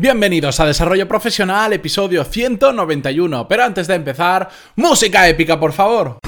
Bienvenidos a Desarrollo Profesional, episodio 191. Pero antes de empezar, música épica, por favor.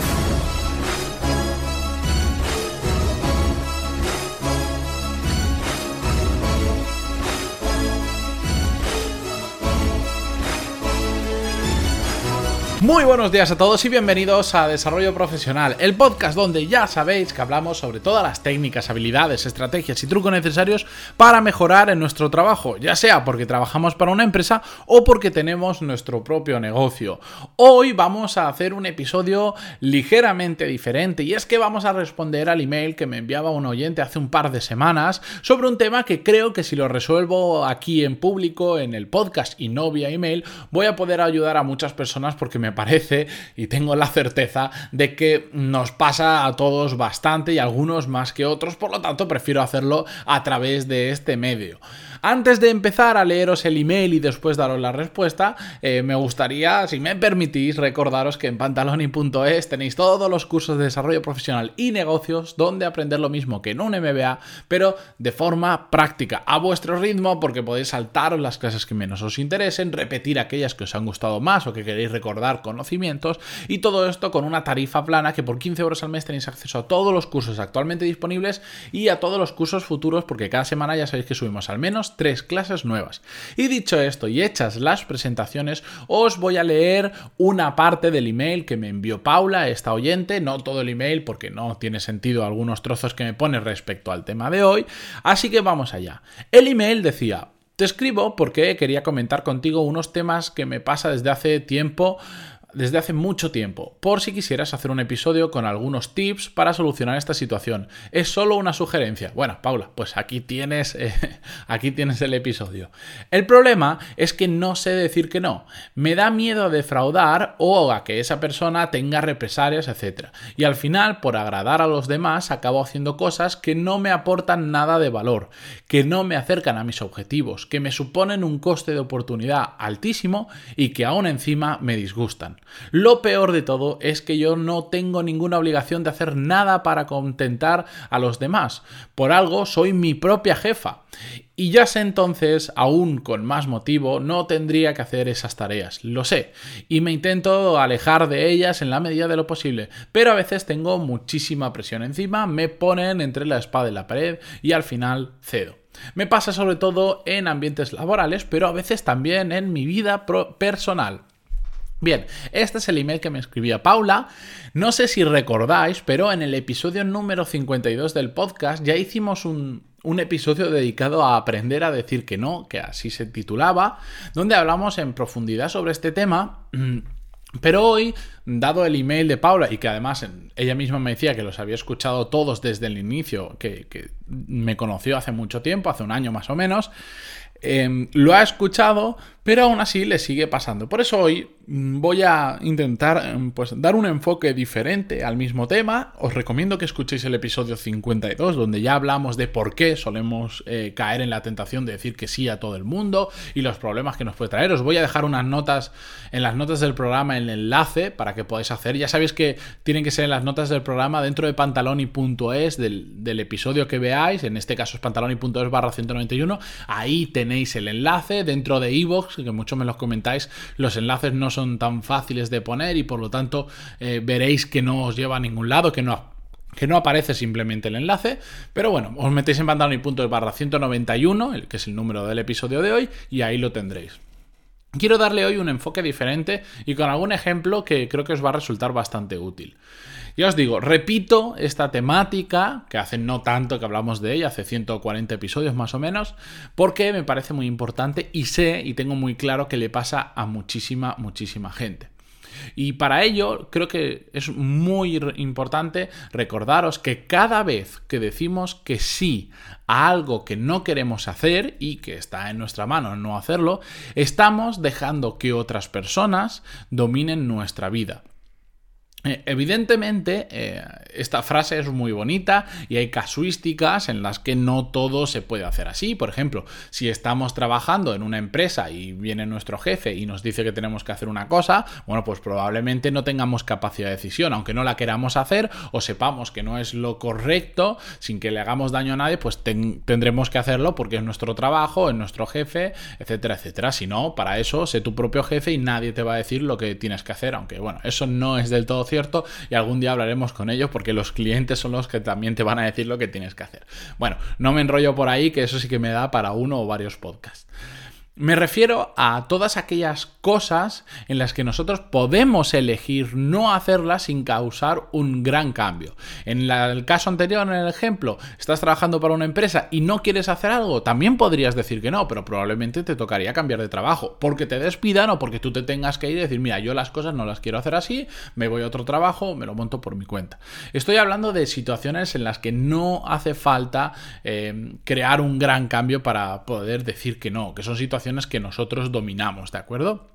Muy buenos días a todos y bienvenidos a Desarrollo Profesional, el podcast donde ya sabéis que hablamos sobre todas las técnicas, habilidades, estrategias y trucos necesarios para mejorar en nuestro trabajo, ya sea porque trabajamos para una empresa o porque tenemos nuestro propio negocio. Hoy vamos a hacer un episodio ligeramente diferente y es que vamos a responder al email que me enviaba un oyente hace un par de semanas sobre un tema que creo que si lo resuelvo aquí en público, en el podcast y no vía email, voy a poder ayudar a muchas personas porque me parece y tengo la certeza de que nos pasa a todos bastante y algunos más que otros, por lo tanto prefiero hacerlo a través de este medio. Antes de empezar a leeros el email y después daros la respuesta, eh, me gustaría, si me permitís, recordaros que en pantaloni.es tenéis todos los cursos de desarrollo profesional y negocios donde aprender lo mismo que en un MBA, pero de forma práctica, a vuestro ritmo, porque podéis saltaros las clases que menos os interesen, repetir aquellas que os han gustado más o que queréis recordar conocimientos, y todo esto con una tarifa plana que por 15 euros al mes tenéis acceso a todos los cursos actualmente disponibles y a todos los cursos futuros, porque cada semana ya sabéis que subimos al menos tres clases nuevas. Y dicho esto y hechas las presentaciones, os voy a leer una parte del email que me envió Paula, esta oyente, no todo el email porque no tiene sentido algunos trozos que me pone respecto al tema de hoy, así que vamos allá. El email decía, te escribo porque quería comentar contigo unos temas que me pasa desde hace tiempo desde hace mucho tiempo, por si quisieras hacer un episodio con algunos tips para solucionar esta situación. Es solo una sugerencia. Bueno, Paula, pues aquí tienes, eh, aquí tienes el episodio. El problema es que no sé decir que no. Me da miedo a defraudar o a que esa persona tenga represalias, etc. Y al final, por agradar a los demás, acabo haciendo cosas que no me aportan nada de valor, que no me acercan a mis objetivos, que me suponen un coste de oportunidad altísimo y que aún encima me disgustan. Lo peor de todo es que yo no tengo ninguna obligación de hacer nada para contentar a los demás. Por algo soy mi propia jefa. Y ya sé entonces, aún con más motivo, no tendría que hacer esas tareas, lo sé, y me intento alejar de ellas en la medida de lo posible, pero a veces tengo muchísima presión encima, me ponen entre la espada y la pared y al final cedo. Me pasa sobre todo en ambientes laborales, pero a veces también en mi vida personal. Bien, este es el email que me escribía Paula. No sé si recordáis, pero en el episodio número 52 del podcast ya hicimos un, episodio dedicado a aprender a decir que no, que así se titulaba, donde hablamos en profundidad sobre este tema. Pero hoy, dado el email de Paula y que además ella misma me decía que los había escuchado todos desde el inicio, que, que me conoció hace mucho tiempo, hace un año más o menos, Em, lo ha escuchado, pero aún así le sigue pasando. Por eso hoy mm, voy a intentar em, pues, dar un enfoque diferente al mismo tema. Os recomiendo que escuchéis el episodio 52, donde ya hablamos de por qué solemos eh, caer en la tentación de decir que sí a todo el mundo y los problemas que nos puede traer. Os voy a dejar unas notas en las notas del programa, el enlace para que podáis hacer. Ya sabéis que tienen que ser en las notas del programa dentro de pantaloni.es del, del episodio que veáis. En este caso es pantaloni.es barra 191. Ahí tenéis tenéis el enlace dentro de iVoox, que muchos me los comentáis, los enlaces no son tan fáciles de poner y por lo tanto eh, veréis que no os lleva a ningún lado, que no que no aparece simplemente el enlace, pero bueno, os metéis en pantaloni.es barra 191, el que es el número del episodio de hoy, y ahí lo tendréis. Quiero darle hoy un enfoque diferente y con algún ejemplo que creo que os va a resultar bastante útil. Ya os digo, repito esta temática, que hace no tanto que hablamos de ella, hace 140 episodios más o menos, porque me parece muy importante y sé y tengo muy claro que le pasa a muchísima, muchísima gente. Y para ello creo que es muy importante recordaros que cada vez que decimos que sí a algo que no queremos hacer y que está en nuestra mano no hacerlo, estamos dejando que otras personas dominen nuestra vida. Eh, evidentemente, eh, esta frase es muy bonita y hay casuísticas en las que no todo se puede hacer así. Por ejemplo, si estamos trabajando en una empresa y viene nuestro jefe y nos dice que tenemos que hacer una cosa, bueno, pues probablemente no tengamos capacidad de decisión, aunque no la queramos hacer o sepamos que no es lo correcto, sin que le hagamos daño a nadie, pues tendremos que hacerlo porque es nuestro trabajo, es nuestro jefe, etcétera, etcétera. Si no, para eso, sé tu propio jefe y nadie te va a decir lo que tienes que hacer, aunque bueno, eso no es del todo cierto y algún día hablaremos con ellos porque los clientes son los que también te van a decir lo que tienes que hacer. Bueno, no me enrollo por ahí, que eso sí que me da para uno o varios podcasts. Me refiero a todas aquellas cosas en las que nosotros podemos elegir no hacerlas sin causar un gran cambio. En el caso anterior, en el ejemplo, estás trabajando para una empresa y no quieres hacer algo, también podrías decir que no, pero probablemente te tocaría cambiar de trabajo, porque te despidan o porque tú te tengas que ir y decir, mira, yo las cosas no las quiero hacer así, me voy a otro trabajo, me lo monto por mi cuenta. Estoy hablando de situaciones en las que no hace falta eh, crear un gran cambio para poder decir que no, que son situaciones que nosotros dominamos, ¿de acuerdo?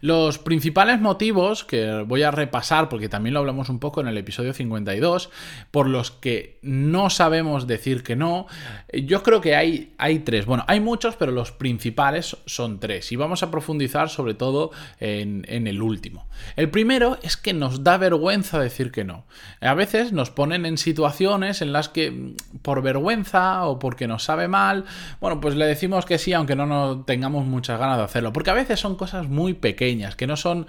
Los principales motivos que voy a repasar, porque también lo hablamos un poco en el episodio 52, por los que no sabemos decir que no, yo creo que hay, hay tres. Bueno, hay muchos, pero los principales son tres. Y vamos a profundizar sobre todo en, en el último. El primero es que nos da vergüenza decir que no. A veces nos ponen en situaciones en las que por vergüenza o porque nos sabe mal, bueno, pues le decimos que sí, aunque no nos tengamos muchas ganas de hacerlo. Porque a veces son cosas muy pequeñas, que no son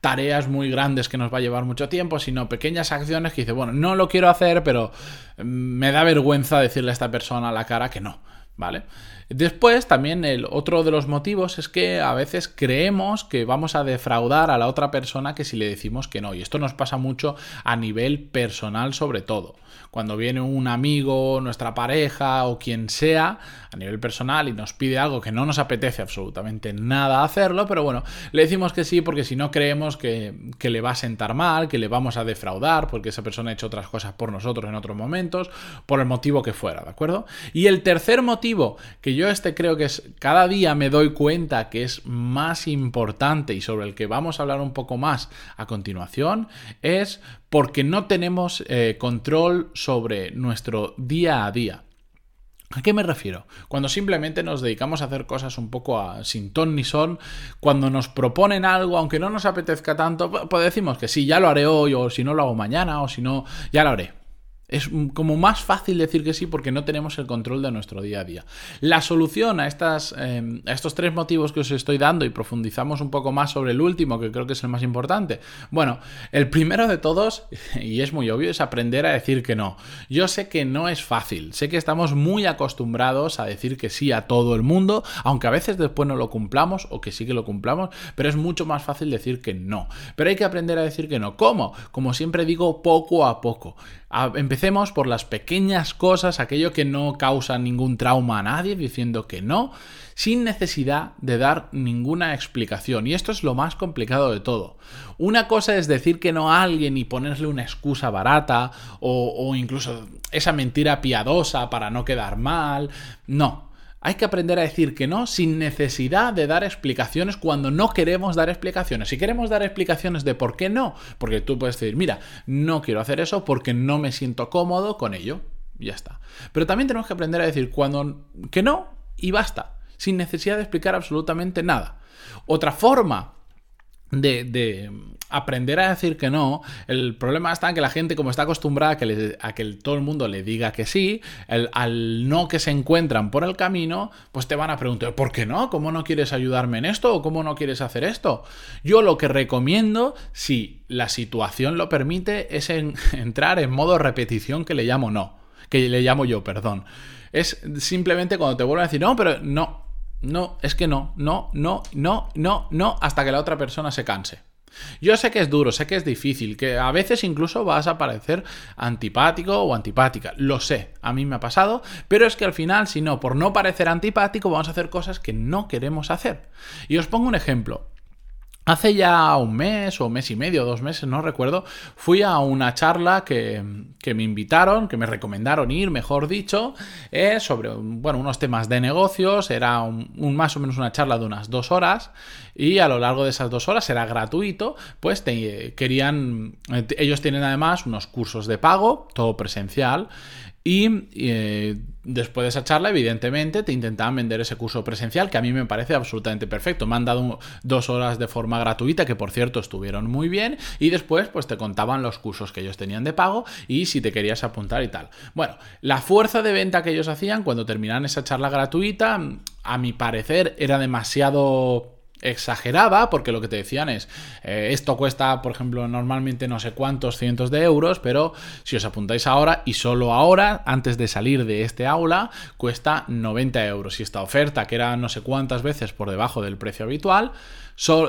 tareas muy grandes que nos va a llevar mucho tiempo, sino pequeñas acciones que dice, bueno, no lo quiero hacer, pero mm, me da vergüenza decirle a esta persona a la cara que no, ¿vale? Después, también el otro de los motivos es que a veces creemos que vamos a defraudar a la otra persona que si le decimos que no. Y esto nos pasa mucho a nivel personal sobre todo. Cuando viene un amigo, nuestra pareja o quien sea a nivel personal y nos pide algo que no nos apetece absolutamente nada hacerlo, pero bueno, le decimos que sí porque si no creemos que, que le va a sentar mal, que le vamos a defraudar porque esa persona ha hecho otras cosas por nosotros en otros momentos, por el motivo que fuera, ¿de acuerdo? Y el tercer motivo que yo este creo que es cada día me doy cuenta que es más importante y sobre el que vamos a hablar un poco más a continuación es porque no tenemos eh, control sobre nuestro día a día. ¿A qué me refiero? Cuando simplemente nos dedicamos a hacer cosas un poco a, sin ton ni son, cuando nos proponen algo, aunque no nos apetezca tanto, pues decimos que sí, ya lo haré hoy, o si no lo hago mañana, o si no, ya lo haré. Es como más fácil decir que sí porque no tenemos el control de nuestro día a día. La solución a, estas, em, a estos tres motivos que os estoy dando y profundizamos un poco más sobre el último, que creo que es el más importante. Bueno, el primero de todos, y es muy obvio, es aprender a decir que no. Yo sé que no es fácil, sé que estamos muy acostumbrados a decir que sí a todo el mundo, aunque a veces después no lo cumplamos o que sí que lo cumplamos, pero es mucho más fácil decir que no. Pero hay que aprender a decir que no. ¿Cómo? Como siempre digo, poco a poco. Empecemos por las pequeñas cosas, aquello que no causa ningún trauma a nadie, diciendo que no, sin necesidad de dar ninguna explicación. Y esto es lo más complicado de todo. Una cosa es decir que no a alguien y ponerle una excusa barata o, o incluso esa mentira piadosa para no quedar mal. No. Hay que aprender a decir que no sin necesidad de dar explicaciones cuando no queremos dar explicaciones. Si queremos dar explicaciones de por qué no, porque tú puedes decir, mira, no quiero hacer eso porque no me siento cómodo con ello. Ya está. Pero también tenemos que aprender a decir cuando que no y basta, sin necesidad de explicar absolutamente nada. Otra forma de, aprender a decir que no, el problema está en que la gente, como está acostumbrada a que, a que todo el mundo le diga que sí, al no que se encuentran por el camino, pues te van a preguntar, ¿por qué no? ¿Cómo no quieres ayudarme en esto? ¿O cómo no quieres hacer esto? Yo lo que recomiendo, si la situación lo permite, es entrar en modo repetición que le llamo no, que le llamo yo, perdón. Es simplemente cuando te vuelven a decir, no, pero no, no, es que no, no, no, no, no, no, hasta que la otra persona se canse. Yo sé que es duro, sé que es difícil, que a veces incluso vas a parecer antipático o antipática. Lo sé, a mí me ha pasado, pero es que al final, si no, por no parecer antipático, vamos a hacer cosas que no queremos hacer. Y os pongo un ejemplo. Hace ya un mes o un mes y medio, dos meses, no recuerdo, fui a una charla que, me invitaron, que me recomendaron ir, mejor dicho, eh, sobre bueno, unos temas de negocios. Era un, más o menos una charla de unas dos horas y a lo largo de esas dos horas era gratuito, pues querían, eh, ellos tienen además unos cursos de pago, todo presencial. Y eh, después de esa charla, evidentemente, te intentaban vender ese curso presencial, que a mí me parece absolutamente perfecto. Me han dado dos horas de forma gratuita, que por cierto estuvieron muy bien, y después, pues te contaban los cursos que ellos tenían de pago y si te querías apuntar y tal. Bueno, la fuerza de venta que ellos hacían cuando terminaban esa charla gratuita, a mi parecer, era demasiado exageraba, porque lo que te decían es, eh, esto cuesta, por ejemplo, normalmente no sé cuántos cientos de euros, pero si os apuntáis ahora y solo ahora, antes de salir de este aula, cuesta 90 euros. Y esta oferta, que era no sé cuántas veces por debajo del precio habitual,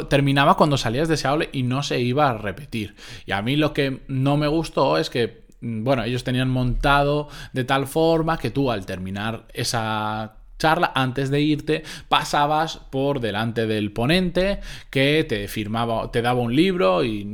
terminaba cuando salías de ese aula y no se iba a repetir. Y a mí lo que no me gustó es que mm, bueno, ellos tenían montado de tal forma que tú al terminar esa charla, antes de irte, pasabas por delante del ponente que te firmaba, te daba un libro y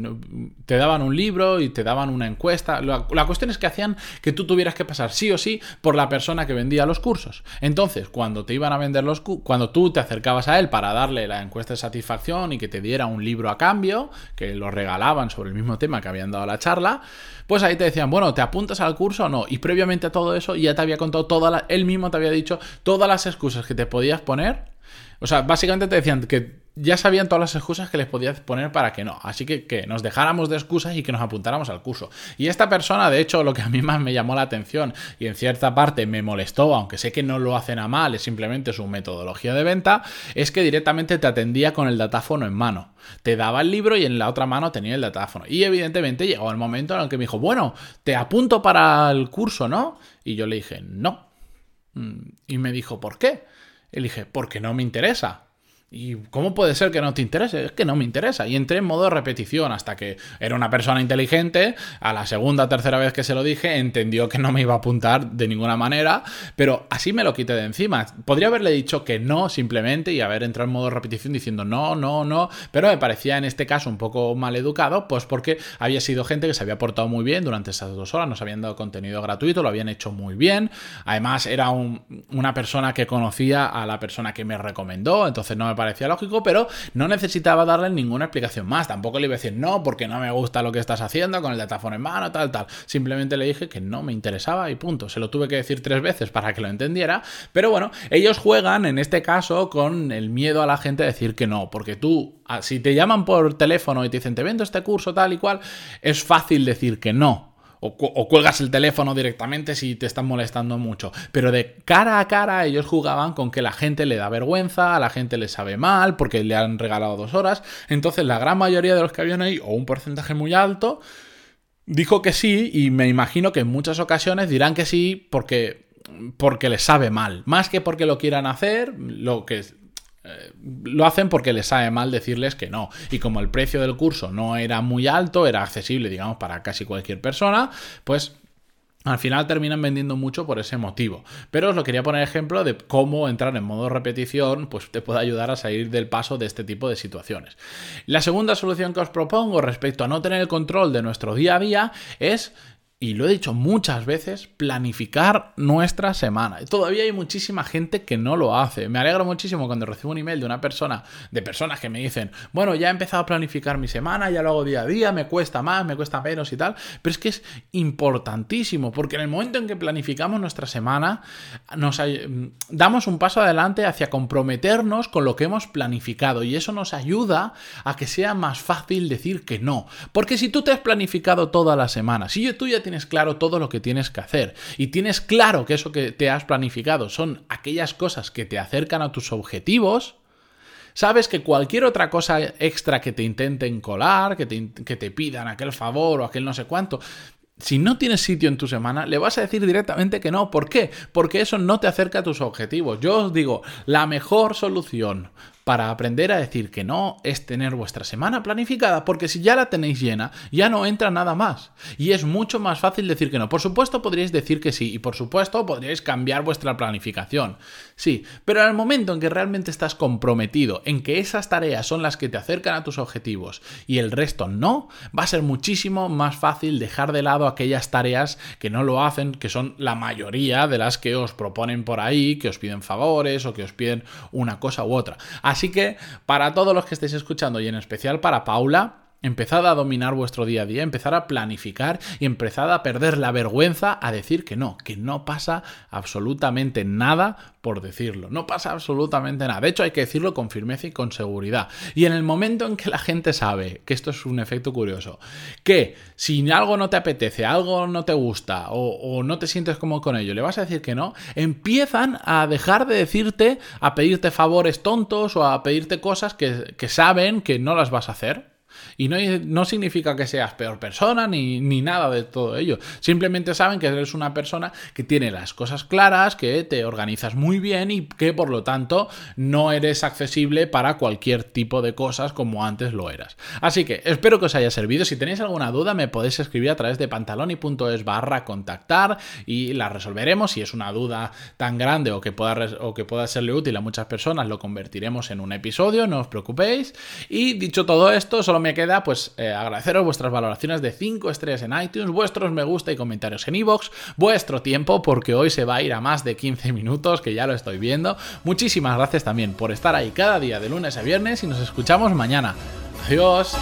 te daban un libro y te daban una encuesta. La, cuestión es que hacían que tú tuvieras que pasar sí o sí por la persona que vendía los cursos. Entonces, cuando te iban a vender los cuando tú te acercabas a él para darle la encuesta de satisfacción y que te diera un libro a cambio, que lo regalaban sobre el mismo tema que habían dado la charla, pues ahí te decían, bueno, ¿te apuntas al curso o no? Y previamente a todo eso ya te había contado toda la, él mismo te había dicho todas las excusas que te podías poner. O sea, básicamente te decían que ya sabían todas las excusas que les podías poner para que no. Así que que nos dejáramos de excusas y que nos apuntáramos al curso. Y esta persona, de hecho, lo que a mí más me llamó la atención y en cierta parte me molestó, aunque sé que no lo hacen a mal, es simplemente su metodología de venta, es que directamente te atendía con el datáfono en mano. Te daba el libro y en la otra mano tenía el datáfono. Y evidentemente llegó el momento en el que me dijo, bueno, te apunto para el curso, ¿no? Y yo le dije, no. Mm, y me dijo, ¿por qué? Y dije, porque no me interesa. ¿Y cómo puede ser que no te interese? Es que no me interesa. Y entré en modo repetición hasta que era una persona inteligente. A la segunda tercera vez que se lo dije, entendió que no me iba a apuntar de ninguna manera. Pero así me lo quité de encima. Podría haberle dicho que no simplemente y haber entrado en modo repetición diciendo no, no, no. Pero me parecía en este caso un poco mal educado, pues porque había sido gente que se había portado muy bien durante esas dos horas. Nos habían dado contenido gratuito, lo habían hecho muy bien. Además, era una persona que conocía a la persona que me recomendó. Entonces no me parecía lógico, pero no necesitaba darle ninguna explicación más. Tampoco le iba a decir no, porque no me gusta lo que estás haciendo con el datáfono en mano, tal, tal. Simplemente le dije que no me interesaba y punto. Se lo tuve que decir tres veces para que lo entendiera. Pero bueno, ellos juegan en este caso con el miedo a la gente a decir que no, porque tú, si te llaman por teléfono y te dicen te vendo este curso tal y cual, es fácil decir que no o, cuelgas el teléfono directamente si te están molestando mucho. Pero de cara a cara ellos jugaban con que la gente le da vergüenza, a la gente le sabe mal porque le han regalado dos horas. Entonces la gran mayoría de los que habían ahí, o un porcentaje muy alto, dijo que sí y me imagino que en muchas ocasiones dirán que sí porque porque les sabe mal, más que porque lo quieran hacer, lo que eh, lo hacen porque les sabe mal decirles que no. Y como el precio del curso no era muy alto, era accesible, digamos, para casi cualquier persona, pues al final terminan vendiendo mucho por ese motivo. Pero os lo quería poner ejemplo de cómo entrar en modo repetición pues te puede ayudar a salir del paso de este tipo de situaciones. La segunda solución que os propongo respecto a no tener el control de nuestro día a día es y lo he dicho muchas veces, planificar nuestra semana. Todavía hay muchísima gente que no lo hace. Me alegro muchísimo cuando recibo un email de una persona, de personas que me dicen, bueno, ya he empezado a planificar mi semana, ya lo hago día a día, me cuesta más, me cuesta menos y tal. Pero es que es importantísimo, porque en el momento en que planificamos nuestra semana, nos damos un paso adelante hacia comprometernos con lo que hemos planificado. Y eso nos ayuda a que sea más fácil decir que no. Porque si tú te has planificado toda la semana, si tú ya tienes tienes claro todo lo que tienes que hacer y tienes claro que eso que te has planificado son aquellas cosas que te acercan a tus objetivos, sabes que cualquier otra cosa extra que te intenten colar, que te, que te pidan aquel favor o aquel no sé cuánto, si no tienes sitio en tu semana, le vas a decir directamente que no. ¿Por qué? Porque eso no te acerca a tus objetivos. Yo os digo, la mejor solución para aprender a decir que no es tener vuestra semana planificada, porque si ya la tenéis llena, ya no entra nada más. Y es mucho más fácil decir que no. Por supuesto podríais decir que sí, y por supuesto podríais cambiar vuestra planificación. Sí, pero en el momento en que realmente estás comprometido en que esas tareas son las que te acercan a tus objetivos y el resto no, va a ser muchísimo más fácil dejar de lado aquellas tareas que no lo hacen, que son la mayoría de las que os proponen por ahí, que os piden favores o que os piden una cosa u otra. Así que para todos los que estéis escuchando y en especial para Paula, Empezad a dominar vuestro día a día, empezad a planificar y empezad a perder la vergüenza a decir que no, que no pasa absolutamente nada por decirlo. No pasa absolutamente nada. De hecho, hay que decirlo con firmeza y con seguridad. Y en el momento en que la gente sabe, que esto es un efecto curioso, que si algo no te apetece, algo no te gusta o, no te sientes cómodo con ello, le vas a decir que no, empiezan a dejar de decirte, a pedirte favores tontos o a pedirte cosas que saben que no las vas a hacer y no, no significa que seas peor persona ni, ni, nada de todo ello. Simplemente saben que eres una persona que tiene las cosas claras, que te organizas muy bien y que por lo tanto no eres accesible para cualquier tipo de cosas como antes lo eras. Así que espero que os haya servido. Si tenéis alguna duda me podéis escribir a través de pantaloni.es barra contactar y la resolveremos. Si es una duda tan grande o que, pueda, o que pueda serle útil a muchas personas, lo convertiremos en un episodio, no os preocupéis. Y dicho todo esto, solo me queda pues eh, agradeceros vuestras valoraciones de 5 estrellas en iTunes, vuestros me gusta y comentarios en iVoox, vuestro tiempo, porque hoy se va a ir a más de 15 minutos, que ya lo estoy viendo. Muchísimas gracias también por estar ahí cada día de lunes a viernes y nos escuchamos mañana. Adiós.